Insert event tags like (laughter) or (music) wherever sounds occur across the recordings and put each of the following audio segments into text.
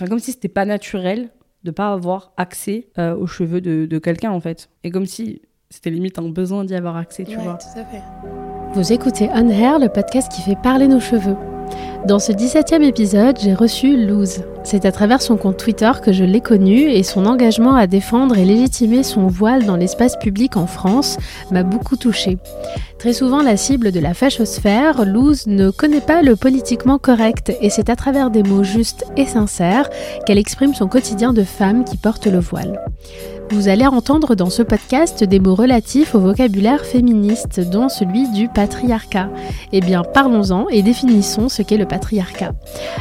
enfin, comme si c'était pas naturel de pas avoir accès euh, aux cheveux de, de quelqu'un en fait. Et comme si c'était limite un besoin d'y avoir accès, tu Ouais, vois. tout à fait. Vous écoutez On Hair, le podcast qui fait parler nos cheveux. Dans ce 17e épisode, j'ai reçu Luz. C'est à travers son compte Twitter que je l'ai connue et son engagement à défendre et légitimer son voile dans l'espace public en France m'a beaucoup touchée. Très souvent la cible de la fachosphère, Luz ne connaît pas le politiquement correct et c'est à travers des mots justes et sincères qu'elle exprime son quotidien de femme qui porte le voile. Vous allez entendre dans ce podcast des mots relatifs au vocabulaire féministe, dont celui du patriarcat. Eh bien, parlons-en et définissons ce qu'est le patriarcat.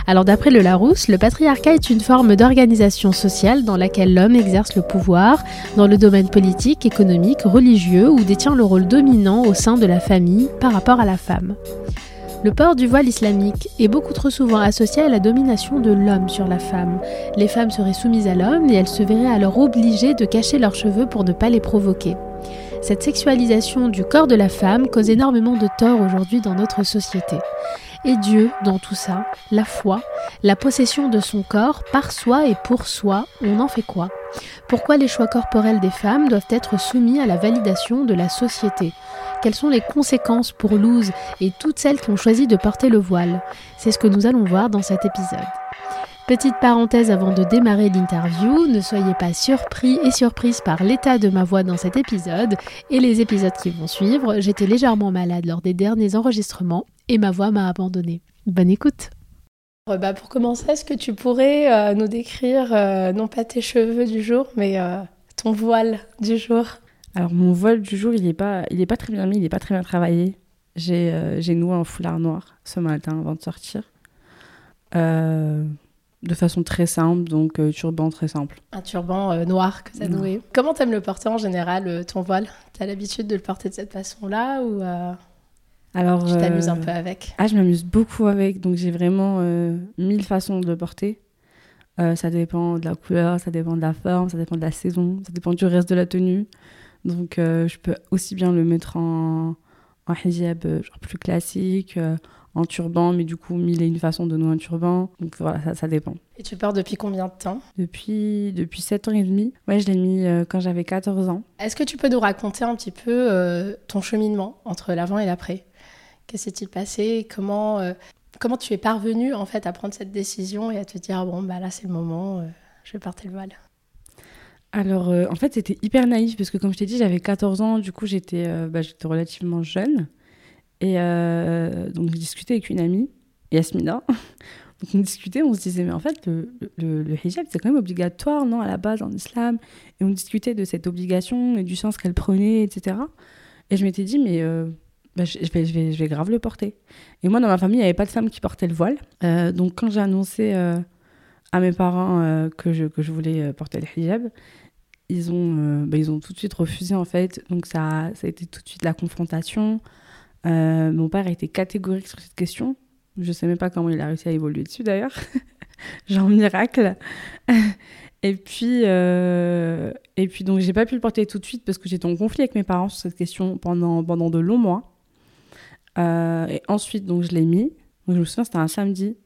Alors, d'après le Larousse, le patriarcat est une forme d'organisation sociale dans laquelle l'homme exerce le pouvoir dans le domaine politique, économique, religieux ou détient le rôle dominant au sein de la famille par rapport à la femme. Le port du voile islamique est beaucoup trop souvent associé à la domination de l'homme sur la femme. Les femmes seraient soumises à l'homme et elles se verraient alors obligées de cacher leurs cheveux pour ne pas les provoquer. Cette sexualisation du corps de la femme cause énormément de tort aujourd'hui dans notre société. Et Dieu, dans tout ça, la foi, la possession de son corps par soi et pour soi, on en fait quoi? Pourquoi les choix corporels des femmes doivent être soumis à la validation de la société? Quelles sont les conséquences pour Luz et toutes celles qui ont choisi de porter le voile? C'est ce que nous allons voir dans cet épisode. Petite parenthèse avant de démarrer l'interview, ne soyez pas surpris et surprises par l'état de ma voix dans cet épisode et les épisodes qui vont suivre. J'étais légèrement malade lors des derniers enregistrements et ma voix m'a abandonnée. Bonne écoute Euh, bah, pour commencer, est-ce que tu pourrais euh, nous décrire, euh, non pas tes cheveux du jour, mais euh, ton voile du jour? Alors mon voile du jour, il est pas, il est pas très bien mis, il est pas très bien travaillé. J'ai euh, j'ai noué un foulard noir ce matin avant de sortir. Euh, de façon très simple, donc euh, turban très simple. Un turban euh, noir que Non. noué. Comment t'aimes le porter en général, euh, ton voile? T'as l'habitude de le porter de cette façon-là ou Alors, tu t'amuses un peu avec? Ah, je m'amuse beaucoup avec, donc j'ai vraiment mille façons de le porter. Ça dépend de la couleur, ça dépend de la forme, ça dépend de la saison, ça dépend du reste de la tenue. Donc je peux aussi bien le mettre en, en hijab euh, genre plus classique, euh, en turban, mais du coup mille et une façons de nouer un turban. Donc voilà, ça, ça dépend. Et tu portes depuis combien de temps? Depuis, depuis 7 ans et demi, ouais, je l'ai mis euh, quand j'avais 14 ans. Est-ce que tu peux nous raconter un petit peu euh, ton cheminement entre l'avant et l'après? Qu'est-ce qui s'est passé? Comment euh, comment tu es parvenu en fait à prendre cette décision et à te dire bon bah là c'est le moment, je vais porter le voile? Alors, euh, en fait, c'était hyper naïf parce que, comme je t'ai dit, j'avais 14 ans, du coup, j'étais euh, bah, relativement jeune. Et euh, donc, j'ai discuté avec une amie, Yasmina. (laughs) donc, on discutait, on se disait, mais en fait, le, le- hijab, c'est quand même obligatoire, non, à la base, en islam. Et on discutait de cette obligation et du sens qu'elle prenait, etc. Et je m'étais dit, mais bah, je, je vais, je, vais, je vais grave le porter. Et moi, dans ma famille, il n'y avait pas de femme qui portait le voile. Donc, quand j'ai annoncé à mes parents euh, que, je, que je voulais euh, porter le hijab, ils ont, euh, bah, ils ont tout de suite refusé en fait. Donc ça, ça a été tout de suite la confrontation. Mon père a été catégorique sur cette question. Je sais même pas comment il a réussi à évoluer dessus d'ailleurs. (laughs) Genre miracle. (laughs) et puis, euh, et puis donc j'ai pas pu le porter tout de suite parce que j'étais en conflit avec mes parents sur cette question pendant, pendant de longs mois. Et ensuite donc je l'ai mis. Je me souviens c'était un samedi.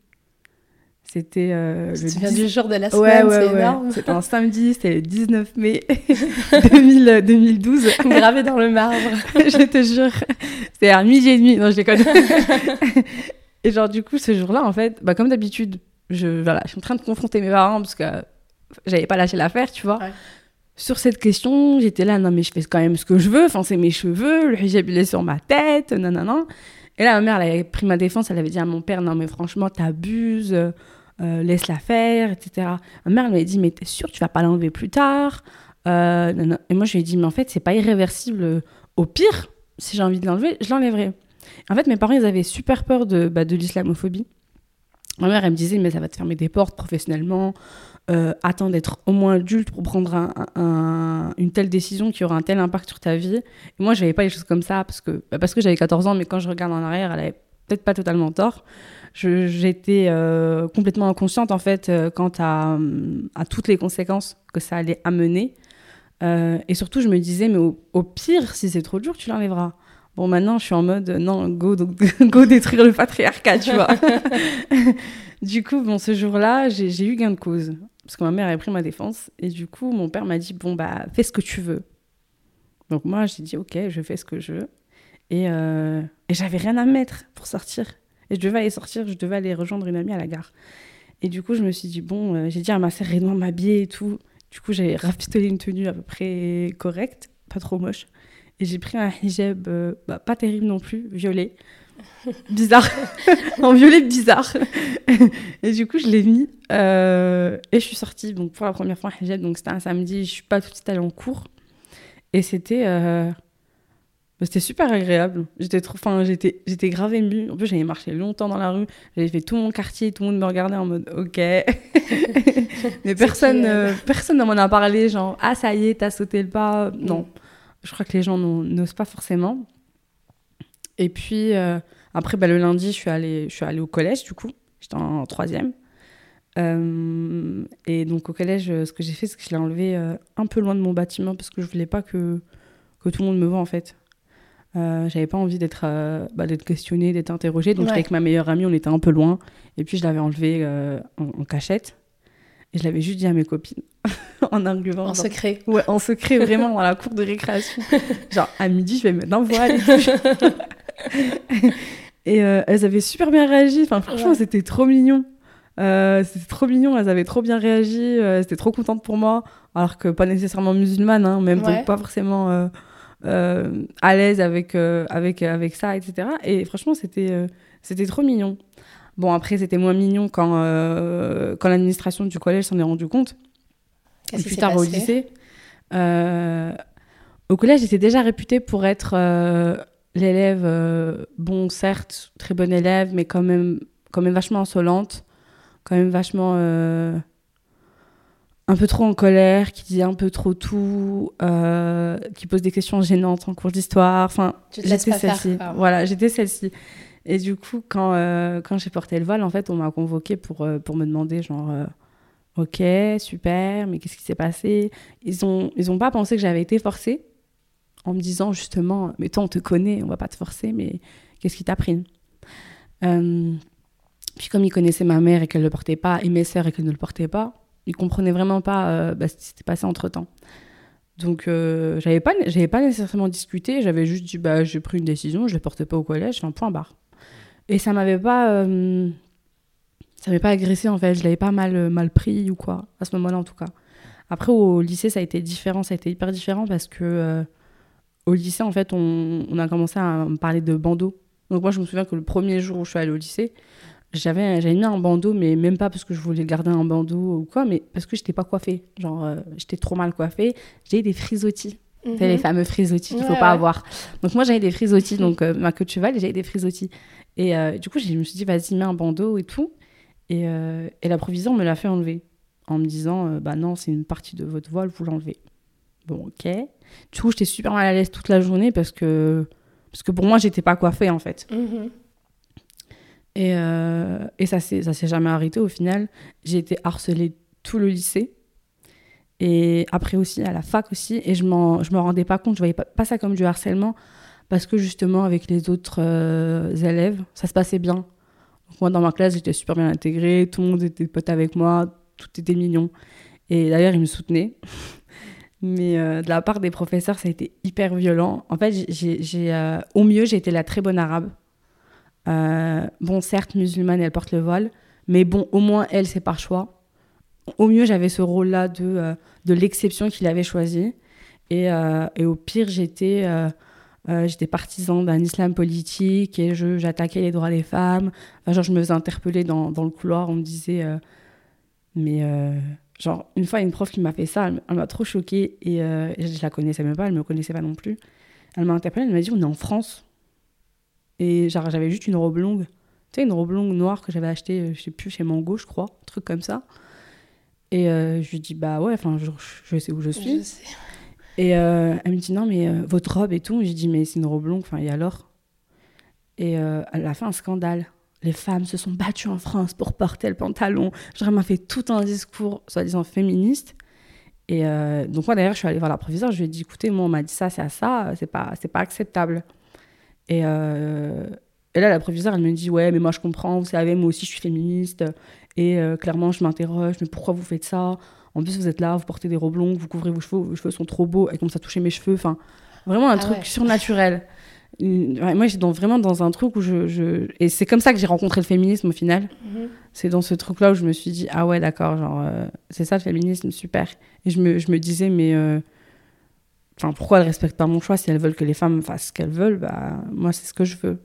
C'était euh, Tu 10 du jour de la semaine, ouais, c'est ouais. énorme. C'était un samedi, c'était le 19 mai (laughs) 2000, 2012. (laughs) Gravé dans le marbre. (laughs) je te jure. C'était à midi et demi. Non, je déconne. et genre, du coup, ce jour-là, en fait, bah, comme d'habitude, je, voilà, je suis en train de confronter mes parents parce que j'avais pas lâché l'affaire, tu vois. Sur cette question, j'étais là, non, mais je fais quand même ce que je veux. Enfin, c'est mes cheveux, le hijab, il est sur ma tête, non, non, non. Et là, ma mère, elle avait pris ma défense, elle avait dit à mon père, non, mais franchement, t'abuses, euh, laisse-la faire, etc. Ma mère, m'avait dit, mais t'es sûre, tu vas pas l'enlever plus tard? Euh. Et moi, je lui ai dit, mais en fait, c'est pas irréversible. Au pire, si j'ai envie de l'enlever, je l'enlèverai. En fait, mes parents, ils avaient super peur de, bah, de l'islamophobie. Ma mère, elle me disait, mais ça va te fermer des portes professionnellement. Euh, attends d'être au moins adulte pour prendre un- un- une telle décision qui aura un tel impact sur ta vie. Et moi, je n'avais pas les choses comme ça parce que, bah, parce que j'avais 14 ans, mais quand je regarde en arrière, elle avait peut-être pas totalement tort. J'étais euh, complètement inconsciente, en fait, euh, quant à, hum, à toutes les conséquences que ça allait amener. Euh, et surtout, je me disais, mais au, pire, si c'est trop dur, tu l'enlèveras. Bon, maintenant, je suis en mode, non, go, (laughs) go détruire le patriarcat, tu vois. (laughs) du coup, bon, ce jour-là, j'ai eu gain de cause. Parce que ma mère avait pris ma défense. Et du coup, mon père m'a dit Bon, bah, fais ce que tu veux. Donc, moi, j'ai dit Ok, je fais ce que je veux. Et, euh, et j'avais rien à mettre pour sortir. Et je devais aller sortir, je devais aller rejoindre une amie à la gare. Et du coup, je me suis dit Bon, euh, j'ai dit à ma sœur Rénoir m'habiller et tout. Du coup, j'ai rafistolé une tenue à peu près correcte, pas trop moche. Et j'ai pris un hijab, euh, bah, pas terrible non plus, violet. (laughs) bizarre. (laughs) en violet bizarre. et du coup, je l'ai mis. Euh, et je suis sortie donc, pour la première fois en hijab. Donc, c'était un samedi. Je suis pas tout de suite allée en cours. Et c'était. C'était super agréable. J'étais trop, enfin, j'étais, j'étais grave émue. En plus, j'avais marché longtemps dans la rue. J'avais fait tout mon quartier. Tout le monde me regardait en mode, ok. (laughs) Mais personne, euh, personne ne m'en a parlé. Genre, ah, ça y est, t'as sauté le pas. Non. Mm. Je crois que les gens n'osent pas forcément. Et puis, euh, après, bah, le lundi, je suis, allée, je suis allée au collège, du coup. J'étais en, troisième. Euh, et donc, au collège, euh, ce que j'ai fait, c'est que je l'ai enlevé un peu loin de mon bâtiment parce que je voulais pas que, que tout le monde me voit, en fait. J'avais pas envie d'être bah, questionnée, d'être interrogée. Donc, avec ma meilleure amie, on était un peu loin. Et puis, je l'avais enlevé en, cachette. Et je l'avais juste dit à mes copines (laughs) en argument. En secret. Ouais, en secret, vraiment, dans la cour de récréation. (laughs) genre, à midi, je vais mettre un voile. (laughs) et euh, elles avaient super bien réagi. Enfin, franchement, c'était trop mignon. Euh, c'était trop mignon, elles avaient trop bien réagi, euh, elles étaient trop contentes pour moi, alors que pas nécessairement musulmane, hein, même pas forcément à l'aise avec, avec, avec ça, etc. Et franchement, c'était c'était trop mignon. Bon, après, c'était moins mignon quand, quand l'administration du collège s'en est rendu compte. Et plus tard au lycée. au collège, j'étais déjà réputée pour être l'élève, euh, bon, certes, très bon élève, mais quand même, quand même vachement insolente, quand même vachement euh, un peu trop en colère, qui dit un peu trop tout, euh, qui pose des questions gênantes en cours d'histoire. Enfin, j'étais celle-ci. Voilà, j'étais celle-ci. Et du coup, quand, quand j'ai porté le voile, en fait, on m'a convoqué pour, pour me demander, genre, ok, super, mais qu'est-ce qui s'est passé? Ils n'ont ils ont pas pensé que j'avais été forcée en me disant justement, mais toi on te connaît, on va pas te forcer, mais qu'est-ce qui t'a pris euh, Puis comme il connaissait ma mère et qu'elle ne le portait pas, et mes sœurs et qu'elle ne le portait pas, il comprenait vraiment pas euh, bah, ce qui s'était passé entre temps. Donc euh, j'avais pas, j'avais pas nécessairement discuté, j'avais juste dit bah j'ai pris une décision, je le portais pas au collège, enfin point barre. Et ça m'avait pas, ça m'avait pas agressé en fait, je l'avais pas mal mal pris ou quoi à ce moment-là en tout cas. Après au lycée ça a été différent, ça a été hyper différent parce que au lycée, en fait, on, a commencé à me parler de bandeau. Donc moi, je me souviens que le premier jour où je suis allée au lycée, j'avais mis un bandeau, mais même pas parce que je voulais garder un bandeau ou quoi, mais parce que j'étais pas coiffée. Genre, euh, j'étais trop mal coiffée. J'ai des frisottis. Mm les fameux frisottis qu'il faut pas avoir. Donc moi, j'avais des frisottis, donc euh, ma queue de cheval, j'avais des frisottis. Et euh, du coup, je me suis dit, vas-y, mets un bandeau et tout. Et, et la proviseure me l'a fait enlever en me disant, bah non, c'est une partie de votre voile, vous l'enlevez. Bon, ok. Du coup, j'étais super mal à l'aise toute la journée parce que, parce que pour moi, j'étais pas coiffée en fait. Mhm. Et, euh, et ça s'est jamais arrêté au final. J'ai été harcelée tout le lycée. Et après aussi, à la fac aussi. Et je ne me rendais pas compte, je voyais pas, pas, ça comme du harcèlement. Parce que justement, avec les autres euh, élèves, ça se passait bien. Moi, dans ma classe, j'étais super bien intégrée. Tout le monde était pote avec moi. Tout était mignon. Et d'ailleurs, ils me soutenaient. (laughs) Mais euh, de la part des professeurs, ça a été hyper violent. En fait, j'ai, euh, au mieux, j'ai été la très bonne arabe. Euh, bon, certes, musulmane, elle porte le voile, mais bon, au moins, elle, c'est par choix. Au mieux, j'avais ce rôle-là de, de l'exception qu'il avait choisi. Et, et, au pire, j'étais, partisan d'un islam politique et je, j'attaquais les droits des femmes. Genre, je me faisais interpeller dans, dans le couloir. On me disait, mais Genre, une fois, une prof qui m'a fait ça, elle, m'a trop choquée et, euh, je la connaissais même pas, elle me connaissait pas non plus. Elle m'a interpellée, elle m'a dit On est en France. Et genre, j'avais juste une robe longue. Tu sais, une robe longue noire que j'avais achetée, euh, je sais plus, chez Mango, je crois, un truc comme ça. Et euh, je lui dis Bah ouais, enfin, je, je, sais où je suis. Et elle me dit Non, mais votre robe et tout. Je lui dis Mais c'est une robe longue, enfin, et alors? Et elle a fait un scandale les femmes se sont battues en France pour porter le pantalon. Genre, elle m'a fait tout un discours, soi-disant féministe. Et euh, donc, moi, d'ailleurs, je suis allée voir la proviseure. Je lui ai dit, écoutez, moi, on m'a dit ça, c'est à ça, c'est pas, c'est pas acceptable. Et, euh, Et là, la professeure, elle me dit Ouais, mais moi, je comprends, vous savez, moi aussi, je suis féministe. Et euh, clairement, je m'interroge Mais pourquoi vous faites ça? En plus, vous êtes là, vous portez des robes longues, vous couvrez vos cheveux, vos cheveux sont trop beaux. Elle commence à toucher mes cheveux. Enfin, vraiment un Ah truc ouais. surnaturel. Ouais, moi, j'étais dans- vraiment dans un truc où je. je- Et c'est comme ça que j'ai rencontré le féminisme au final. C'est dans ce truc-là où je me suis dit, ah ouais, d'accord, genre, euh, c'est ça le féminisme, super. Et je me, je me disais, mais. Enfin, pourquoi elles respectent pas mon choix? Si elles veulent que les femmes fassent ce qu'elles veulent, bah, moi, c'est ce que je veux.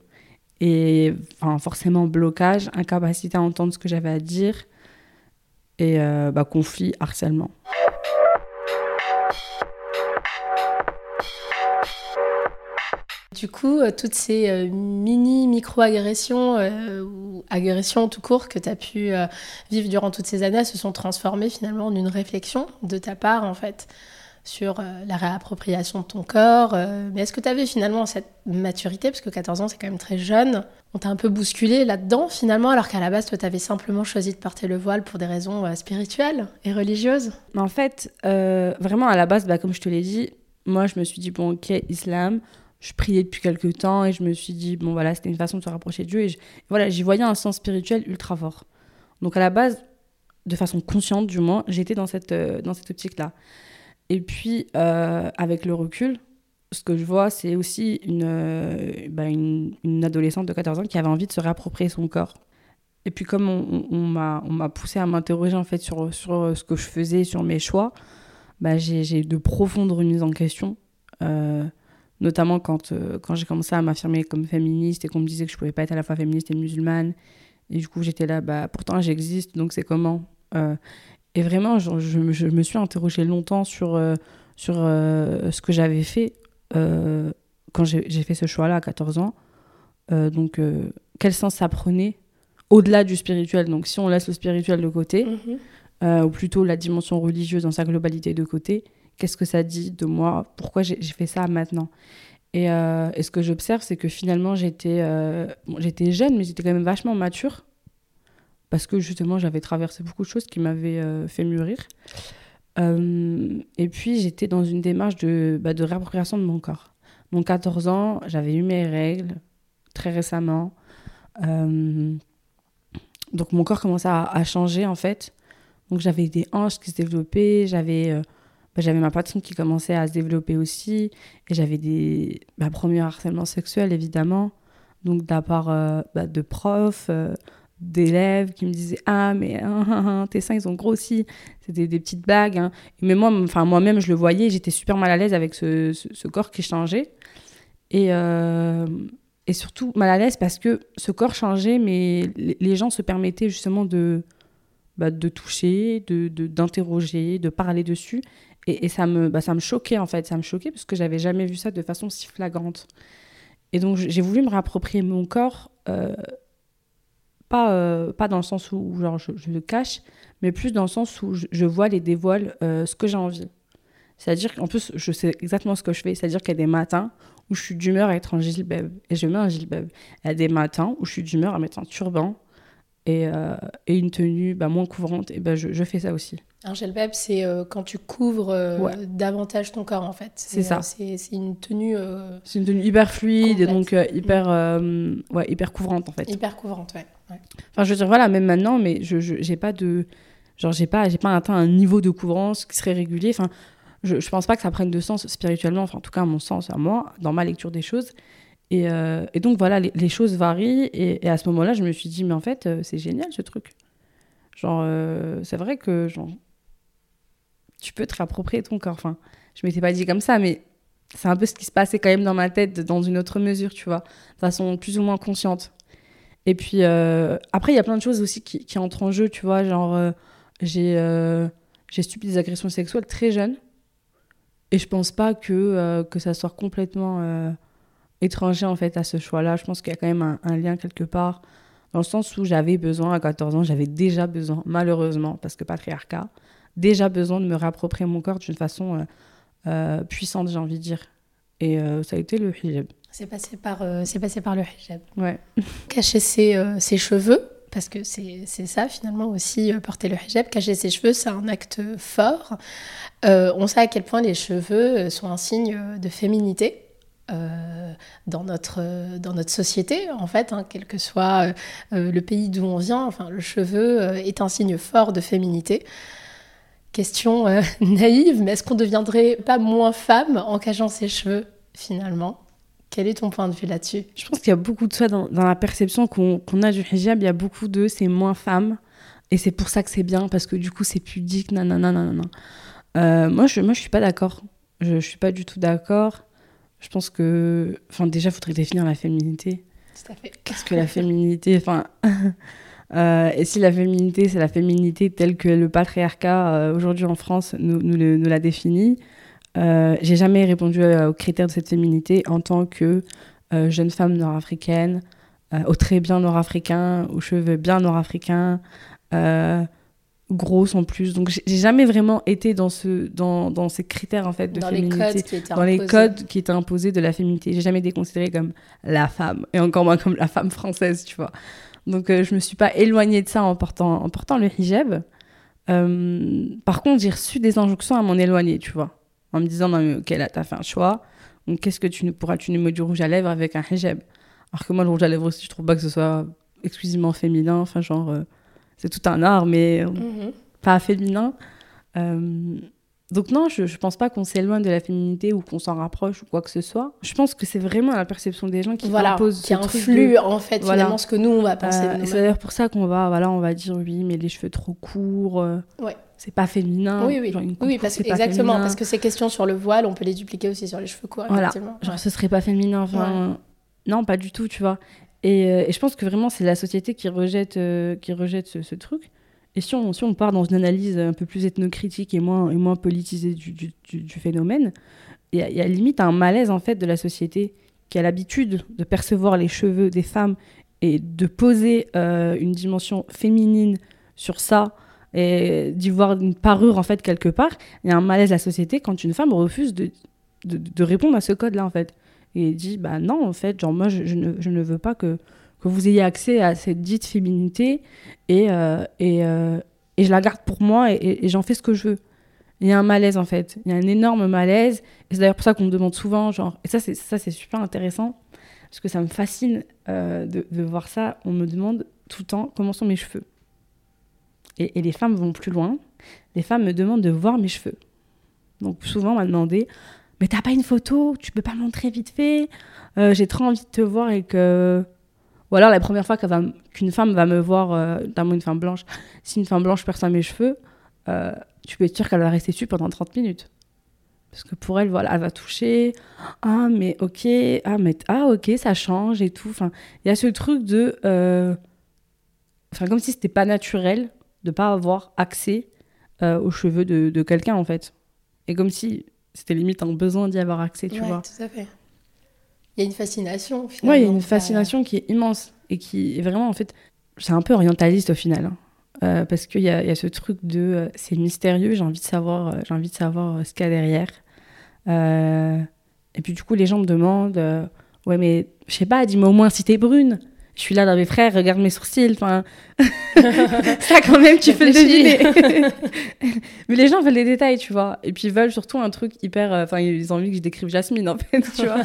Et enfin, forcément, blocage, incapacité à entendre ce que j'avais à dire. Et euh, bah, conflit, harcèlement. Du coup, euh, toutes ces euh, mini micro-agressions ou agressions tout court que tu as pu vivre durant toutes ces années se sont transformées finalement en une réflexion de ta part en fait sur euh, la réappropriation de ton corps. euh, mais est-ce que tu avais finalement cette maturité? Parce que 14 ans, c'est quand même très jeune. On t'a un peu bousculé là-dedans finalement, alors qu'à la base, toi, tu avais simplement choisi de porter le voile pour des raisons euh, spirituelles et religieuses? En fait, vraiment à la base, bah, comme je te l'ai dit, moi je me suis dit, bon, ok, islam, je priais depuis quelques temps et je me suis dit, bon voilà, c'était une façon de se rapprocher de Dieu. Et voilà, j'y voyais un sens spirituel ultra fort. Donc à la base, de façon consciente du moins, j'étais dans cette, dans cette optique-là. Et puis, euh, avec le recul, ce que je vois, c'est aussi une, euh, bah, une, adolescente de 14 ans qui avait envie de se réapproprier son corps. Et puis comme on, on- m'a poussé à m'interroger en fait sur, sur ce que je faisais, sur mes choix, bah, j'ai eu de profondes remises en question. Euh, notamment quand, euh, quand j'ai commencé à m'affirmer comme féministe et qu'on me disait que je pouvais pas être à la fois féministe et musulmane. Et du coup, j'étais là, bah, pourtant j'existe, donc c'est comment Euh, Et vraiment, je, je- je me suis interrogée longtemps sur, euh, sur euh, ce que j'avais fait euh, quand j'ai fait ce choix-là à 14 ans. Donc, quel sens ça prenait au-delà du spirituel? Donc, si on laisse le spirituel de côté, euh, ou plutôt la dimension religieuse dans sa globalité de côté, qu'est-ce que ça dit de moi? Pourquoi j'ai j'ai fait ça maintenant? Et, euh, et ce que j'observe, c'est que finalement, j'étais euh, bon, j'étais jeune, mais j'étais quand même vachement mature. Parce que justement, j'avais traversé beaucoup de choses qui m'avaient euh, fait mûrir. Euh, et puis, j'étais dans une démarche de, bah, de réappropriation de mon corps. Donc, 14 ans, j'avais eu mes règles très récemment. Euh, donc, mon corps commençait à, changer, en fait. Donc, j'avais des hanches qui se développaient, j'avais bah, j'avais ma poitrine qui commençait à se développer aussi, et j'avais des bah, premiers harcèlements sexuels, évidemment. Donc, de part bah, de profs, d'élèves qui me disaient Ah, mais hein, hein, hein, tes seins, ils ont grossi. C'était des petites blagues. hein. Mais moi, enfin, moi-même, je le voyais, j'étais super mal à l'aise avec ce, corps qui changeait. Et, euh, et surtout mal à l'aise parce que ce corps changeait, mais les, gens se permettaient justement de, bah, de toucher, de, d'interroger, de, parler dessus. Et, et ça, me, bah, ça me choquait en fait, ça me choquait parce que j'avais jamais vu ça de façon si flagrante. Et donc j'ai voulu me réapproprier mon corps, euh, pas, euh, pas dans le sens où genre, je, le cache, mais plus dans le sens où je, je voile et dévoile euh, ce que j'ai envie. C'est-à-dire qu'en plus, je sais exactement ce que je fais. C'est-à-dire qu'il y a des matins où je suis d'humeur à être en gilbab et je mets un gilbab. Il y a des matins où je suis d'humeur à mettre un turban et, euh, et une tenue bah, moins couvrante. Et ben je, je fais ça aussi. Un gelbab, c'est euh, quand tu couvres euh, Ouais. davantage ton corps en fait. C'est ça. c'est une tenue C'est une tenue hyper fluide et donc hyper, euh, ouais, hyper couvrante en fait. hyper couvrante, ouais. ouais. Enfin, je veux dire, voilà, même maintenant, mais je j'ai pas de. Genre, j'ai pas, pas atteint un niveau de couvrance qui serait régulier. Enfin, je, je pense pas que ça prenne de sens spirituellement, enfin, en tout cas, à mon sens, à moi, dans ma lecture des choses. Et, euh, et donc, voilà, les, choses varient. Et, à ce moment-là, je me suis dit, mais en fait, euh, c'est génial ce truc. Genre, euh, c'est vrai que, genre, tu peux te réapproprier ton corps. Enfin, je m'étais pas dit comme ça, mais c'est un peu ce qui se passait quand même dans ma tête, dans une autre mesure, tu vois, de façon plus ou moins consciente. Et puis, après, il y a plein de choses aussi qui, entrent en jeu, tu vois, genre, j'ai j'ai subi des agressions sexuelles très jeune. Et je pense pas que, que ça soit complètement étranger, en fait, à ce choix-là. Je pense qu'il y a quand même un, un lien quelque part, dans le sens où j'avais besoin, à 14 ans, j'avais déjà besoin, malheureusement, parce que patriarcat, déjà besoin de me réapproprier mon corps d'une façon euh, euh, puissante, j'ai envie de dire. Et euh, ça a été le hijab. C'est passé, par, c'est passé par le hijab. Ouais. (laughs) Cacher ses, ses cheveux, parce que c'est ça finalement aussi, porter le hijab. Cacher ses cheveux, c'est un acte fort. On sait à quel point les cheveux sont un signe de féminité. Dans, notre, dans notre société, en fait, hein, quel que soit le pays d'où on vient. Enfin, le cheveu est un signe fort de féminité. Question (laughs) naïve, mais est-ce qu'on deviendrait pas moins femme en cachant ses cheveux, finalement? Quel est ton point de vue là-dessus? Je pense qu'il y a beaucoup de ça dans, la perception qu'on a du hijab. Il y a beaucoup de c'est moins femme. Et c'est pour ça que c'est bien, parce que du coup, c'est pudique, nanana, nanana. Euh, moi, je moi, je suis pas d'accord. Je, je suis pas du tout d'accord. Je pense que. Enfin, déjà, il faudrait définir la féminité. Tout à fait. Qu'est-ce que la féminité? Enfin. (laughs) Euh, et si la féminité, c'est la féminité telle que le patriarcat euh, aujourd'hui en France nous, nous, nous la définit, euh, j'ai jamais répondu aux critères de cette féminité en tant que euh, jeune femme nord-africaine, euh, au très bien nord-africain, aux cheveux bien nord-africains, grosse en plus. Donc j'ai jamais vraiment été dans, ce, dans, dans ces critères en fait de dans féminité, les codes qui étaient dans les codes qui étaient imposés de la féminité. J'ai jamais été considérée comme la femme et encore moins comme la femme française, tu vois. Donc je me suis pas éloignée de ça en portant, en portant le hijab. par contre, j'ai reçu des injonctions à m'en éloigner, tu vois en me disant non mais ok là t'as fait un choix donc qu'est-ce que tu ne pourras tu nous mettre du rouge à lèvres avec un hijab? Alors que moi le rouge à lèvres aussi je trouve pas que ce soit exclusivement féminin enfin genre euh, c'est tout un art mais euh, mhm. pas féminin euh, donc non je, je pense pas qu'on s'éloigne de la féminité ou qu'on s'en rapproche ou quoi que ce soit je pense que c'est vraiment la perception des gens qui voilà, qui influe en fait voilà. finalement ce que nous on va penser c'est d'ailleurs pour ça qu'on va voilà on va dire oui mais les cheveux trop courts ouais c'est pas féminin. Oui, oui, oui parce que, exactement, parce que ces questions sur le voile, on peut les dupliquer aussi sur les cheveux courts. Voilà, genre ce serait pas féminin, enfin, non, pas du tout, tu vois. Et, euh, et je pense que vraiment, c'est la société qui rejette, euh, qui rejette ce, truc. Et si on, si on part dans une analyse un peu plus ethnocritique et moins, et moins politisée du, du, du, phénomène, il y, a limite un malaise, en fait, de la société qui a l'habitude de percevoir les cheveux des femmes et de poser euh, une dimension féminine sur ça, et d'y voir une parure en fait quelque part. Il y a un malaise à la société quand une femme refuse de, de, répondre à ce code-là en fait. Et dit bah non en fait, genre moi je, ne, je ne, veux pas que, que vous ayez accès à cette dite féminité et, euh, et, euh, et, je la garde pour moi et, et j'en fais ce que je veux. Il y a un malaise en fait, il y a un énorme malaise et c'est d'ailleurs pour ça qu'on me demande souvent genre et ça c'est ça c'est super intéressant parce que ça me fascine euh, de, de voir ça. On me demande tout le temps comment sont mes cheveux? Et, les femmes vont plus loin. Les femmes me demandent de voir mes cheveux. Donc souvent, on m'a demandé Mais t'as pas une photo Tu peux pas montrer vite fait euh, J'ai trop envie de te voir et que. Ou alors, la première fois qu'une femme va me voir, euh, notamment une femme blanche, si une femme blanche perçoit mes cheveux, euh, tu peux être sûr qu'elle va rester dessus pendant 30 minutes. Parce que pour elle, voilà, elle va toucher. Ah, mais ok. Ah, mais ah, ok, ça change et tout. Enfin, il y a ce truc de. Enfin, comme si c'était pas naturel de pas avoir accès euh, aux cheveux de, de quelqu'un en fait. Et comme si c'était limite un besoin d'y avoir accès, tu vois. Tout à fait. Il y a une fascination finalement. Ouais, il y a une fascination qui est immense et qui est vraiment en fait, c'est un peu orientaliste au final. Hein. Euh, parce qu'il y, y, a ce truc de euh, c'est mystérieux, j'ai envie de savoir, j'ai envie de savoir ce qu'il y a derrière. et puis du coup, les gens me demandent ouais, mais je sais pas, dis-moi au moins si t'es brune je suis là dans mes frères, regarde mes sourcils. Enfin, (laughs) ça quand même, tu peux le deviner. (laughs) Mais les gens veulent des détails, tu vois. Et puis ils veulent surtout un truc hyper. Euh, enfin, ils ont envie que je décrive Jasmine, en fait, tu vois.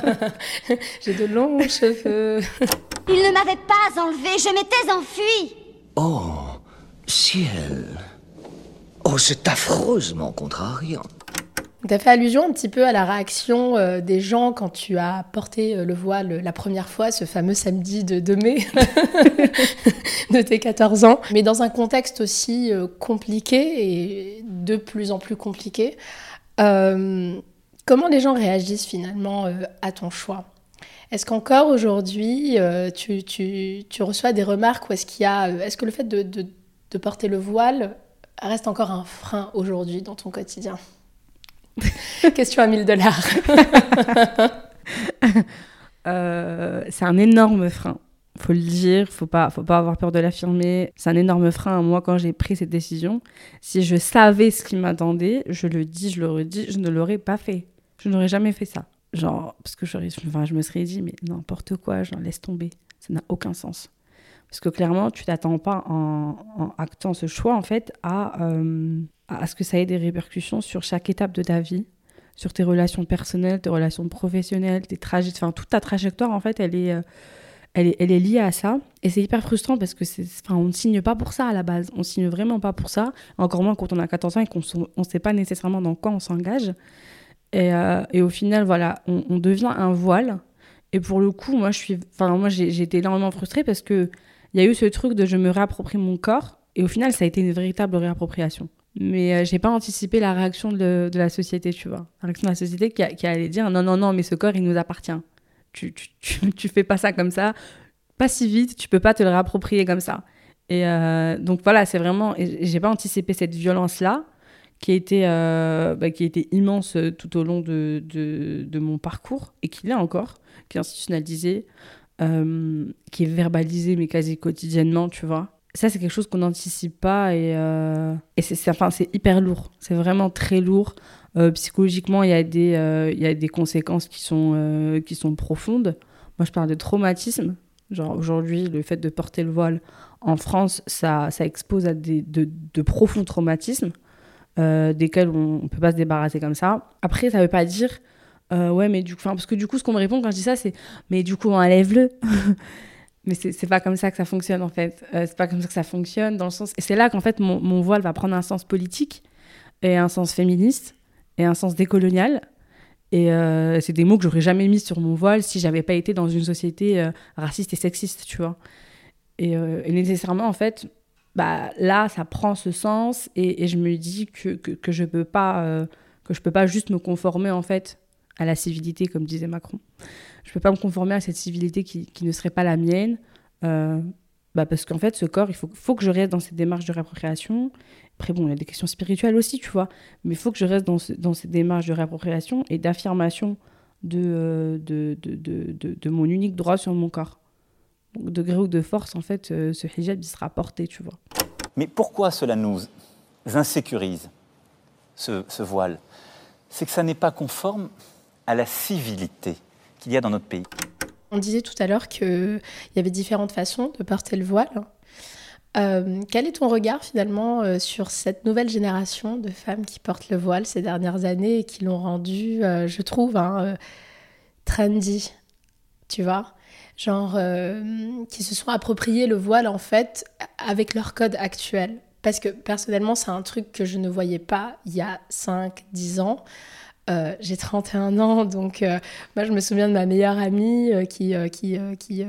(laughs) J'ai de longs cheveux. Il ne m'avait pas enlevé, je m'étais enfuie. Oh, ciel. Oh, c'est affreusement contrariant. Tu as fait allusion un petit peu à la réaction euh, des gens quand tu as porté euh, le voile la première fois, ce fameux samedi de, mai (laughs) (laughs) de tes 14 ans, mais dans un contexte aussi euh, compliqué et de plus en plus compliqué. comment les gens réagissent finalement à ton choix? Est-ce qu'encore aujourd'hui, tu, tu, tu, reçois des remarques ou est-ce qu'il y a, est-ce que le fait de, de, de porter le voile reste encore un frein aujourd'hui dans ton quotidien? (laughs) Question à 1000 dollars. (laughs) Euh, c'est un énorme frein. Faut le dire, faut pas, faut pas avoir peur de l'affirmer. C'est un énorme frein. Moi, quand j'ai pris cette décision, si je savais ce qui m'attendait, je le dis, je le redis, je ne l'aurais pas fait. Je n'aurais jamais fait ça. Genre, parce que enfin, je me serais dit, mais n'importe quoi, j'en laisse tomber. Ça n'a aucun sens. Parce que clairement, tu t'attends pas en, en, actant ce choix, en fait, à, euh, à ce que ça ait des répercussions sur chaque étape de ta vie, sur tes relations personnelles, tes relations professionnelles, tes trajets, enfin toute ta trajectoire en fait, elle est, elle est, elle est liée à ça. Et c'est hyper frustrant parce que c'est, enfin, on ne signe pas pour ça à la base. On signe vraiment pas pour ça. Encore moins quand on a 14 ans et qu'on ne sait pas nécessairement dans quoi on s'engage. Et, euh, et, au final, voilà, on, on, devient un voile. Et pour le coup, moi, je suis, enfin, moi, j'ai, été énormément frustrée parce que il y a eu ce truc de je me réapproprie mon corps. Et au final, ça a été une véritable réappropriation. Mais euh, j'ai pas anticipé la réaction de, la société, tu vois. La réaction de la société qui, allait dire non, non, non, mais ce corps, il nous appartient tu, tu, (laughs) tu, fais pas ça comme ça, pas si vite, tu peux pas te le réapproprier comme ça. Et euh, donc voilà, c'est vraiment, j'ai pas anticipé cette violence-là, qui a été, euh, bah, qui a été immense tout au long de, de, de mon parcours, et qui l'est encore, qui est institutionnalisée, euh, qui est verbalisée, mais quasi quotidiennement, tu vois. Ça, c'est quelque chose qu'on n'anticipe pas, et, et c'est enfin, hyper lourd. C'est vraiment très lourd. Euh, psychologiquement, il y, a des, euh, y a des conséquences qui sont, euh, qui sont profondes. Moi, je parle de traumatisme. Genre, aujourd'hui, le fait de porter le voile en France, ça, ça expose à des, de, de profonds traumatismes, desquels on ne peut pas se débarrasser comme ça. Après, ça ne veut pas dire, ouais, mais du coup, parce que du coup, ce qu'on me répond quand je dis ça, c'est, mais du coup, enlève-le. (laughs) mais c'est pas comme ça que ça fonctionne, en fait. c'est pas comme ça que ça fonctionne, dans le sens. Et c'est là qu'en fait, mon, mon voile va prendre un sens politique et un sens féministe et un sens décolonial. Et euh, c'est des mots que j'aurais jamais mis sur mon voile si j'avais pas été dans une société euh, raciste et sexiste, tu vois. Et, euh, nécessairement, en fait, bah, là, ça prend ce sens et, et je me dis que, que, que, je peux pas que je peux pas juste me conformer en fait à la civilité, comme disait Macron. Je peux pas me conformer à cette civilité qui, ne serait pas la mienne. bah parce qu'en fait, ce corps, il faut, que je reste dans cette démarche de réappropriation après, bon, il y a des questions spirituelles aussi, tu vois. Mais il faut que je reste dans, ce, dans cette démarche de réappropriation et d'affirmation de, euh, de, mon unique droit sur mon corps. Donc, de gré ou de force, en fait, euh, ce hijab, il sera porté, tu vois. Mais pourquoi cela nous insécurise, ce voile? C'est que ça n'est pas conforme à la civilité qu'il y a dans notre pays. On disait tout à l'heure qu'il y avait différentes façons de porter le voile. Euh, quel est ton regard finalement euh, sur cette nouvelle génération de femmes qui portent le voile ces dernières années et qui l'ont rendu, euh, je trouve, hein, trendy, tu vois? Genre, qui se sont appropriés le voile en fait avec leur code actuel. Parce que personnellement, c'est un truc que je ne voyais pas il y a 5-10 ans. Euh, j'ai 31 ans, donc euh, moi je me souviens de ma meilleure amie euh, qui, qui, qui,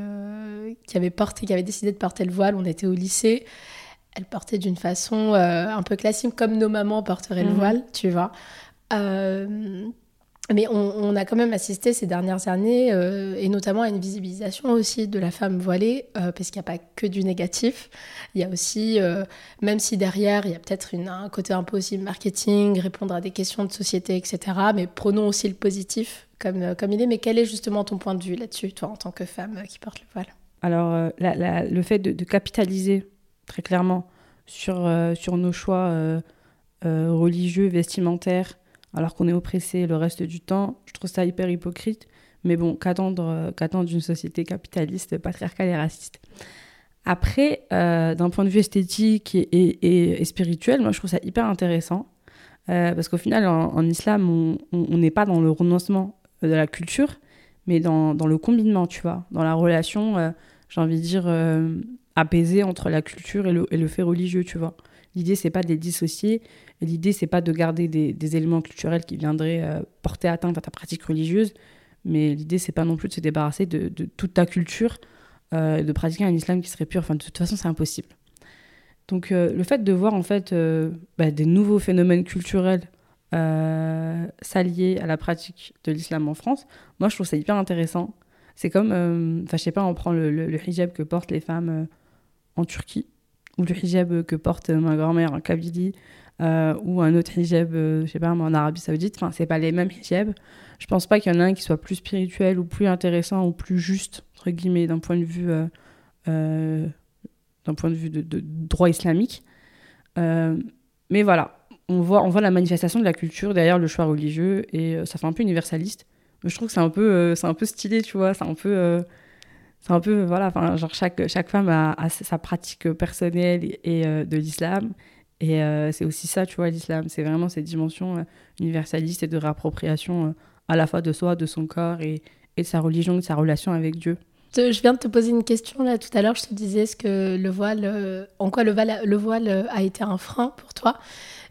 qui, avait porté, qui avait décidé de porter le voile. On était au lycée. Elle portait d'une façon un peu classique, comme nos mamans porteraient le mhm. voile, tu vois. Mais on, a quand même assisté ces dernières années, euh, et notamment à une visibilisation aussi de la femme voilée, euh, parce qu'il n'y a pas que du négatif. Il y a aussi, euh, même si derrière, il y a peut-être un côté un peu aussi marketing, répondre à des questions de société, etc. Mais prenons aussi le positif comme, comme il est. Mais quel est justement ton point de vue là-dessus, toi, en tant que femme qui porte le voile? Alors, le fait de, de, capitaliser très clairement sur, sur nos choix religieux, vestimentaires, alors qu'on est oppressé le reste du temps. Je trouve ça hyper hypocrite. Mais bon, qu'attendre euh, qu'attendre société capitaliste, patriarcale et raciste? Après, euh, d'un point de vue esthétique et, spirituel, moi je trouve ça hyper intéressant. Euh, parce qu'au final, en, islam, on n'est pas dans le renoncement de la culture, mais dans, dans, le combinement, tu vois, dans la relation, j'ai envie de dire, apaisée entre la culture et le, et le fait religieux, tu vois. L'idée, c'est pas de les dissocier. L'idée, c'est pas de garder des, éléments culturels qui viendraient euh, porter atteinte à ta pratique religieuse. Mais l'idée, c'est pas non plus de se débarrasser de, toute ta culture, euh, de pratiquer un islam qui serait pur. Enfin, de toute façon, c'est impossible. Donc, euh, le fait de voir en fait bah, des nouveaux phénomènes culturels s'allier à la pratique de l'islam en France, moi, je trouve ça hyper intéressant. C'est comme, enfin, je sais pas, on prend le, hijab que portent les femmes en Turquie ou le hijab que porte ma grand-mère en Kabylie, euh, ou un autre hijab, euh, je sais pas, en Arabie Saoudite. Enfin, c'est pas les mêmes hijabs. Je pense pas qu'il y en a un qui soit plus spirituel ou plus intéressant ou plus juste, entre guillemets, d'un point de vue, euh, d'un point de, vue de, droit islamique. mais voilà, on voit, on voit la manifestation de la culture derrière le choix religieux et ça fait un peu universaliste. Je trouve que c'est un, peu, c'est un peu stylé, tu vois, c'est un peu c'est un peu voilà enfin genre chaque chaque femme a, sa pratique personnelle et, de l'islam Et euh, c'est aussi ça, tu vois, l'islam. C'est vraiment cette dimension euh, universaliste et de réappropriation euh, à la fois de soi, de son corps et, et de sa religion, de sa relation avec Dieu. Je viens de te poser une question là tout à l'heure. Je te disais est-ce que le voile, euh, en quoi le voile, le voile euh, a été un frein pour toi,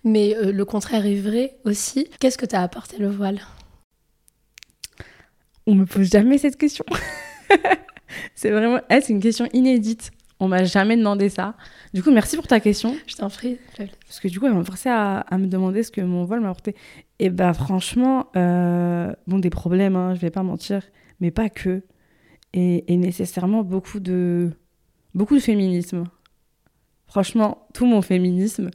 mais euh, le contraire est vrai aussi. Qu'est-ce que t'as apporté le voile? On me pose jamais cette question. (laughs) (laughs) c'est vraiment, eh, c'est une question inédite. On m'a jamais demandé ça. Du coup, merci pour ta question. Je t'en prie. Parce que du coup, elle m'a forcé à, à me demander ce que mon vol m'a apporté. Et bah franchement, euh, bon, des problèmes, hein, je vais pas mentir, mais pas que. Et, et nécessairement beaucoup de, beaucoup de féminisme. Franchement, tout mon féminisme,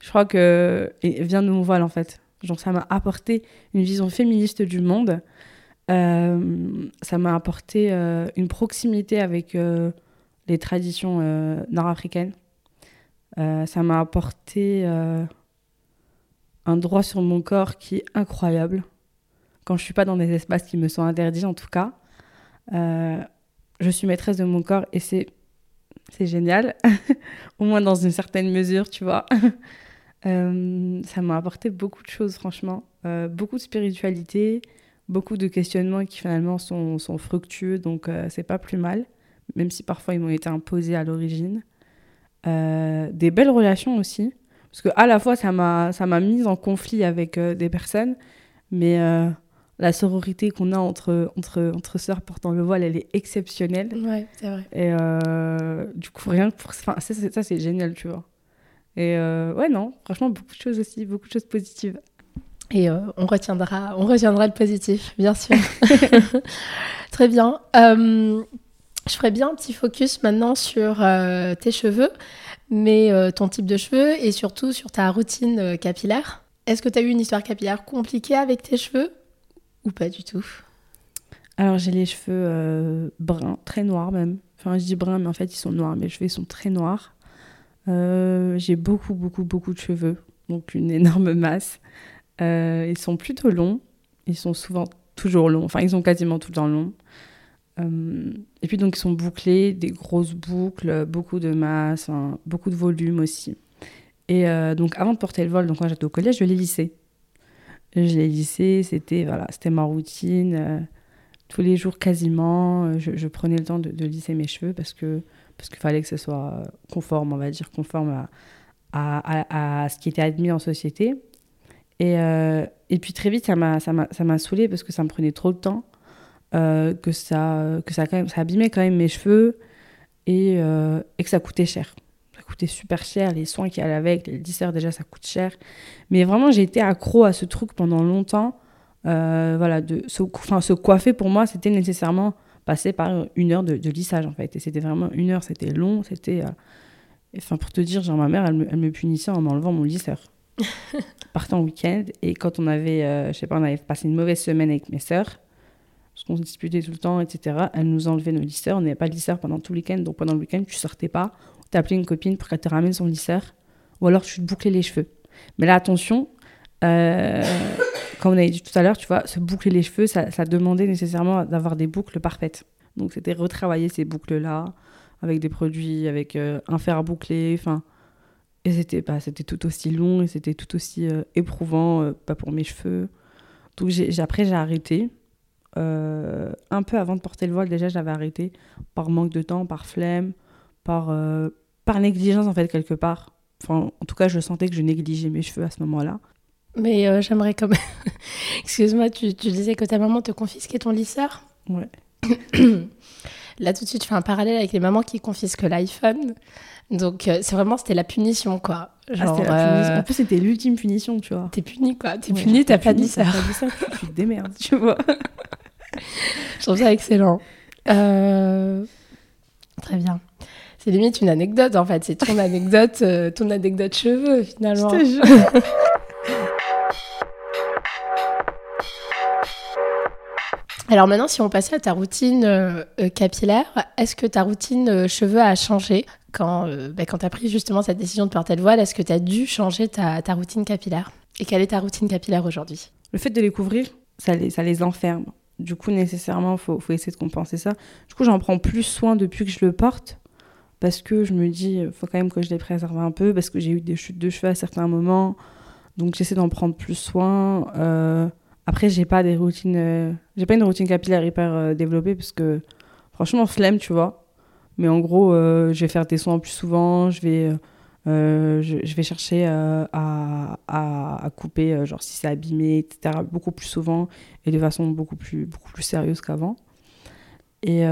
je crois que et vient de mon voile en fait. Genre, ça m'a apporté une vision féministe du monde. Euh, ça m'a apporté euh, une proximité avec euh, les traditions nord-africaines. Ça m'a apporté un droit sur mon corps qui est incroyable. Quand je suis pas dans des espaces qui me sont interdits, en tout cas, je suis maîtresse de mon corps et c'est c'est génial, (laughs) au moins dans une certaine mesure, tu vois. (laughs) Ça m'a apporté beaucoup de choses, franchement, beaucoup de spiritualité, beaucoup de questionnements qui finalement sont, sont fructueux, donc euh, c'est pas plus mal, même si parfois ils m'ont été imposés à l'origine. Euh, des belles relations aussi, parce que à la fois ça m'a ça m'a mise en conflit avec euh, des personnes, mais la sororité qu'on a entre entre entre sœurs portant le voile, elle est exceptionnelle. Ouais, c'est vrai. Et du coup, rien que pour ça, c'est, ça, c'est génial, tu vois. Et ouais, non, franchement, beaucoup de choses aussi, beaucoup de choses positives. Et euh, on retiendra, on retiendra le positif, bien sûr. (laughs) (laughs) Très bien. Euh, je ferais bien un petit focus maintenant sur euh, tes cheveux, mais ton type de cheveux et surtout sur ta routine capillaire. Est-ce que tu as eu une histoire capillaire compliquée avec tes cheveux ou pas du tout? Alors, j'ai les cheveux bruns, très noirs même. Enfin, je dis bruns, mais en fait, ils sont noirs. Mes cheveux sont très noirs. J'ai beaucoup, beaucoup, beaucoup de cheveux, donc une (laughs) énorme masse. Euh, ils sont plutôt longs. Ils sont souvent toujours longs. Enfin, ils sont quasiment tout le temps longs. Euh, et puis, donc, ils sont bouclés, des grosses boucles, beaucoup de masse, beaucoup de volume aussi. Et euh, donc, avant de porter le vol, donc quand j'étais au collège, je les lissais. Je les lissais, c'était voilà, ma routine. tous les jours quasiment, je, prenais le temps de, lisser mes cheveux parce que parce qu'il fallait que ce soit conforme, on va dire, conforme à- à ce qui était admis en société. Et, euh, et puis très vite, ça m'a saoulée parce que ça me prenait trop de temps, euh, que ça que ça quand même ça abîmait quand même mes cheveux et, euh, et que ça coûtait cher. Ça coûtait super cher, les soins qu'il y a avec, les lisseurs déjà ça coûte cher. Mais vraiment, j'ai été accro à ce truc pendant longtemps. Voilà, de se, enfin, se coiffer pour moi, c'était nécessairement passer par une heure de, lissage en fait. Et c'était vraiment une heure, c'était long, c'était. Enfin, pour te dire, genre, ma mère, elle me, elle me punissait en m'enlevant mon lisseur. (laughs) Partant en week-end, et quand on avait, euh, je sais pas, on avait passé une mauvaise semaine avec mes sœurs, parce qu'on se disputait tout le temps, etc., elle nous enlevait nos lisseurs. On n'avait pas de lisseur pendant tout le week-end, donc pendant le week-end, tu sortais pas, t'appelais une copine pour qu'elle te ramène son lisseur, ou alors tu te bouclais les cheveux. Mais là, attention, euh, (coughs) comme on avait dit tout à l'heure, tu vois, se boucler les cheveux, ça, ça demandait nécessairement d'avoir des boucles parfaites. Donc c'était retravailler ces boucles-là avec des produits, avec euh, un fer à boucler, enfin. Et c'était bah, c'était tout aussi long et c'était tout aussi euh, éprouvant, euh, pas pour mes cheveux. Donc j'ai, après j'ai arrêté. Euh, un peu avant de porter le voile, déjà j'avais arrêté par manque de temps, par flemme, par, par négligence en fait quelque part. Enfin, en tout cas, je sentais que je négligeais mes cheveux à ce moment-là. Mais j'aimerais quand même. (laughs) Excuse-moi, tu, tu disais que ta maman te confisquait ton lisseur? Ouais. (coughs) Là, tout de suite, je fais un parallèle avec les mamans qui confisquent l'iPhone. Donc, euh, c'est vraiment, c'était la punition, quoi. Ah, Genre, c'était la punition. euh, En plus, c'était l'ultime punition, tu vois. t'es puni, quoi. T'es Ouais, puni, t'as pas lisseur, tu- tu te démerdes, (laughs) tu vois. Je trouve ça excellent. Euh, Très bien. C'est limite une anecdote, en fait. C'est ton anecdote, euh, ton anecdote cheveux, finalement. Je te jure. (laughs) Alors maintenant, si on passait à ta routine euh, euh, capillaire, est-ce que ta routine euh, cheveux a changé quand, bah, quand tu as pris justement cette décision de porter le voile Est-ce que tu as dû changer ta, ta routine capillaire? Et quelle est ta routine capillaire aujourd'hui? Le fait de les couvrir, ça les, ça les enferme. Du coup, nécessairement, il faut, faut essayer de compenser ça. Du coup, j'en prends plus soin depuis que je le porte. parce que je me dis, faut quand même que je les préserve un peu, parce que j'ai eu des chutes de cheveux à certains moments. Donc j'essaie d'en prendre plus soin. Euh, après, j'ai pas des routines, euh, j'ai pas une routine capillaire hyper euh, développée parce que franchement flemme, tu vois. Mais en gros, je vais faire des soins plus souvent, je vais, je, vais chercher à, à, couper, genre si c'est abîmé, etc. Beaucoup plus souvent et de façon beaucoup plus, beaucoup plus sérieuse qu'avant. Et,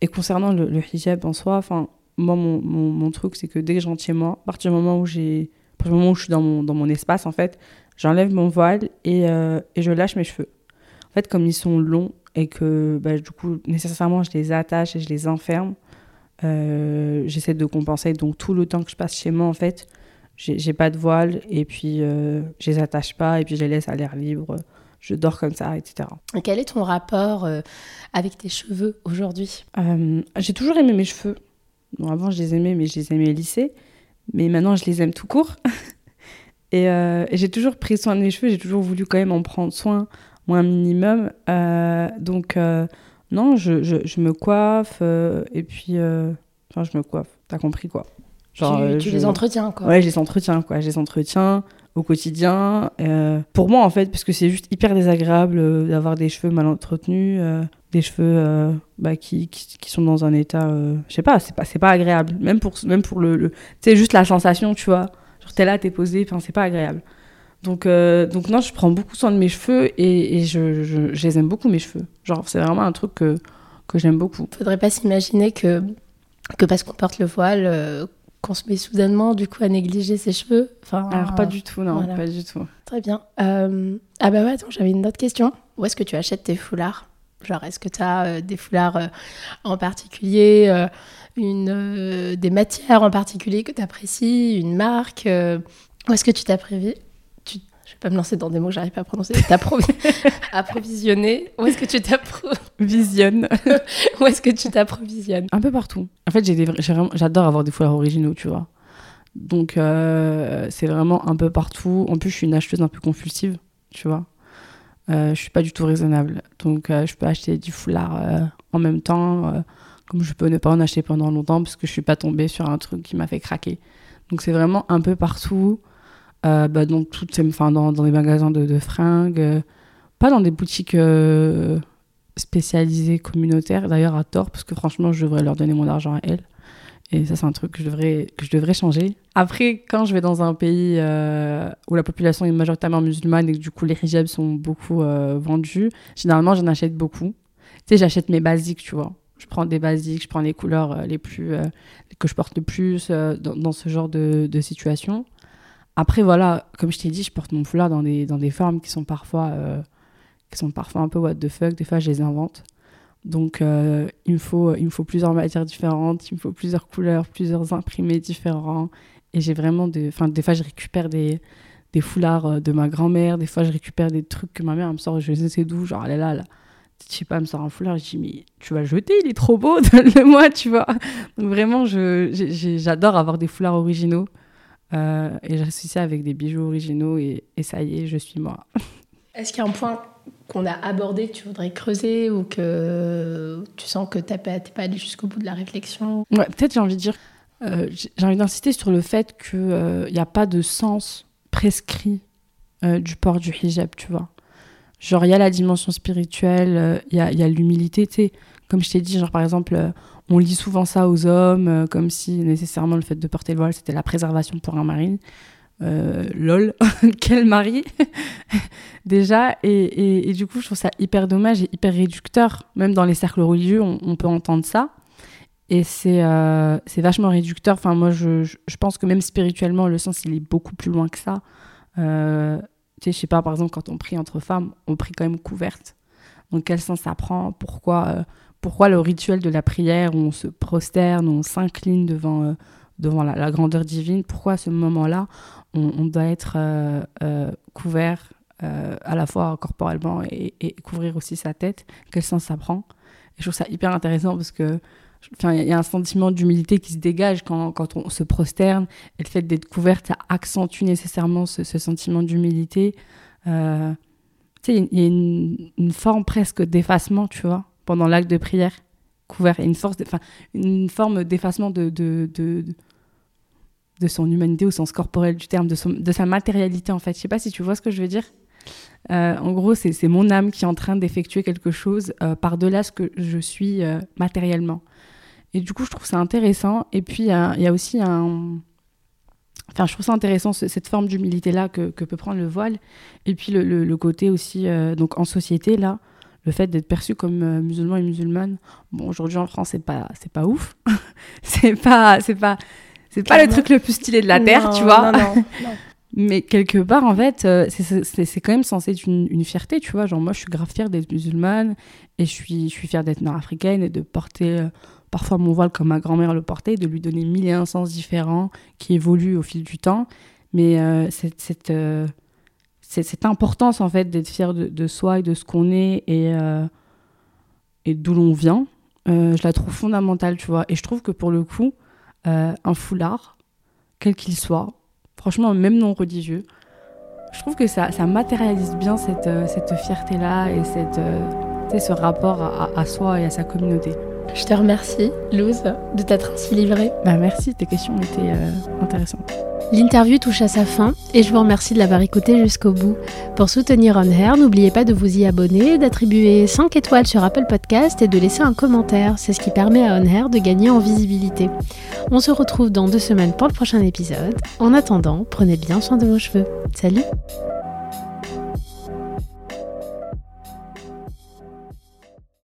et concernant le, le, hijab en soi, enfin, moi, mon, mon, mon truc, c'est que dès que je rentre chez moi, à partir du moment où j'ai au moment où je suis dans mon, dans mon espace, en fait, j'enlève mon voile et, euh, et, je lâche mes cheveux. En fait, comme ils sont longs et que bah, du coup, nécessairement, je les attache et je les enferme, euh, j'essaie de compenser. Donc, tout le temps que je passe chez moi, en fait, j'ai pas de voile et puis euh, je les attache pas et puis je les laisse à l'air libre. Je dors comme ça, etc. Et quel est ton rapport avec tes cheveux aujourd'hui? J'ai toujours aimé mes cheveux. Bon, avant, je les aimais, mais je les aimais lissés. Mais maintenant, je les aime tout court. (laughs) Euh, et, j'ai toujours pris soin de mes cheveux, j'ai toujours voulu quand même en prendre soin, moi un minimum. Euh, donc, euh, non, je, je, je, me coiffe et puis. Enfin, je me coiffe, t'as compris quoi. Genre, tu, les entretiens quoi. Ouais, je les entretiens quoi. Je les entretiens au quotidien. pour moi en fait, parce que c'est juste hyper désagréable d'avoir des cheveux mal entretenus des cheveux bah, qui, qui, qui, sont dans un état je sais pas c'est pas pas agréable même pour même pour le, le tu sais juste la sensation tu vois t'es là t'es posé enfin c'est pas agréable. Donc donc non je prends beaucoup soin de mes cheveux et, et je, je, je, les aime beaucoup mes cheveux. Genre c'est vraiment un truc que que j'aime beaucoup. Faudrait pas s'imaginer que que parce qu'on porte le voile qu'on se met soudainement du coup à négliger ses cheveux. Enfin alors pas du tout non pas du tout. Très bien. Ah bah ouais attends j'avais une autre question. Où est-ce que tu achètes tes foulards? Genre, est-ce que tu as euh, des foulards euh, en particulier, euh, une, des matières en particulier que tu apprécies, une marque Où est-ce que tu t'approvisionnes tu... Je vais pas me lancer dans des mots que j'arrive pas à prononcer. (laughs) Approvisionner. Où est-ce que tu t'approvisionnes (laughs) Où est-ce que tu t'approvisionnes? Un peu partout. En fait, j'adore avoir des foulards originaux, tu vois. Donc, c'est vraiment un peu partout. En plus, je suis une acheteuse un peu compulsive, tu vois. Euh, je suis pas du tout raisonnable. Donc, euh, je peux acheter du foulard euh, en même temps, comme je peux ne pas en acheter pendant longtemps parce que je suis pas tombée sur un truc qui m'a fait craquer. Donc, c'est vraiment un peu partout, bah, dans, toutes enfin, dans, dans des magasins de, de fringues, pas dans des boutiques spécialisées communautaires, d'ailleurs à tort, parce que franchement, je devrais leur donner mon argent à elles. Et ça, c'est un truc que je devrais, que je devrais changer. Après, quand je vais dans un pays euh, où la population est majoritairement musulmane et que du coup les hijabs sont beaucoup euh, vendus, généralement, j'en achète beaucoup. Tu sais, j'achète mes basiques, tu vois. Je prends des basiques, je prends les couleurs euh, les plus, que je porte le plus dans, dans, ce genre de, de, situation. Après, voilà, comme je t'ai dit, je porte mon foulard dans des, dans des formes qui sont parfois, qui sont parfois un peu what the fuck. Des fois, je les invente. Donc, euh, il, me faut, il me faut plusieurs matières différentes, il me faut plusieurs couleurs, plusieurs imprimés différents. Et j'ai vraiment des. Enfin, des fois, je récupère des, des foulards euh, de ma grand-mère, des fois, je récupère des trucs que ma mère me sort, je sais d'où, genre, elle est là, là. Je sais pas, elle me sort un foulard, je dis, mais tu vas le jeter, il est trop beau, (laughs) donne-le-moi, tu vois. Donc, vraiment, j'adore avoir des foulards originaux. Euh, et je réussis avec des bijoux originaux, et, et ça y est, je suis moi. (laughs) Est-ce qu'il y a un point qu'on a abordé que tu voudrais creuser ou que tu sens que tu n'es pas, allé jusqu'au bout de la réflexion? Ouais, peut-être j'ai envie de dire, euh, j'ai envie d'insister sur le fait qu'il n'y euh, a pas de sens prescrit euh, du port du hijab, tu vois. Genre, il y a la dimension spirituelle, il y a, y a l'humilité, tu. Comme je t'ai dit, genre par exemple, on lit souvent ça aux hommes, comme si nécessairement le fait de porter le voile, c'était la préservation pour un mari. Euh, lol, (laughs) quel mari (laughs) déjà. Et, et, du coup je trouve ça hyper dommage et hyper réducteur. Même dans les cercles religieux on, peut entendre ça. Et c'est euh, vachement réducteur. Enfin moi je, je, pense que même spirituellement le sens il est beaucoup plus loin que ça. Euh, tu sais je sais pas par exemple quand on prie entre femmes on prie quand même couverte. Donc quel sens ça prend? Pourquoi euh, pourquoi le rituel de la prière où on se prosterne on s'incline devant devant la, grandeur divine, pourquoi à ce moment-là, on, doit être euh, euh, couvert euh, à la fois corporellement et, couvrir aussi sa tête? Quel sens ça prend? Je trouve ça hyper intéressant parce que il y a un sentiment d'humilité qui se dégage quand, on se prosterne. Et le fait d'être couverte, ça accentue nécessairement ce, sentiment d'humilité. Il y a une, forme presque d'effacement, tu vois, pendant l'acte de prière. couvert une, force, enfin, une forme d'effacement de, de, de, de son humanité au sens corporel du terme, de, son, de sa matérialité en fait. Je sais pas si tu vois ce que je veux dire. Euh, en gros, c'est mon âme qui est en train d'effectuer quelque chose euh, par-delà ce que je suis euh, matériellement. Et du coup, je trouve ça intéressant. Et puis, il y, a aussi un... Enfin, je trouve ça intéressant, cette forme d'humilité-là que, que, peut prendre le voile. Et puis, le, le, côté aussi, donc en société, là, le fait d'être perçu comme musulman et musulmane. Bon, aujourd'hui en France, c'est pas, pas ouf. (laughs) c'est pas, c'est pas, c'est pas le truc le plus stylé de la Terre, tu vois. Non, non, (laughs) Mais quelque part, en fait, euh, c'est quand même censé être une, fierté, tu vois. Genre, moi, je suis grave fière d'être musulmane et je suis, je suis fière d'être nord-africaine et de porter euh, parfois mon voile comme ma grand-mère le portait, de lui donner mille et un sens différents qui évoluent au fil du temps. Mais euh, cette, cette, cette, importance, en fait, d'être fier de, de, soi et de ce qu'on est et, et d'où l'on vient, je la trouve fondamentale, tu vois. Et je trouve que pour le coup, un foulard, quel qu'il soit, franchement, même non religieux, je trouve que ça, ça matérialise bien cette, euh, fierté-là et cette, euh, ce rapport à, soi et à sa communauté. Je te remercie, Luz, de t'être ainsi livrée. Bah merci, tes questions étaient euh, intéressantes. L'interview touche à sa fin et je vous remercie de l'avoir écouté jusqu'au bout. Pour soutenir On Air, n'oubliez pas de vous y abonner, d'attribuer 5 étoiles sur Apple Podcast et de laisser un commentaire. C'est ce qui permet à On Air de gagner en visibilité. On se retrouve dans deux semaines pour le prochain épisode. En attendant, prenez bien soin de vos cheveux. Salut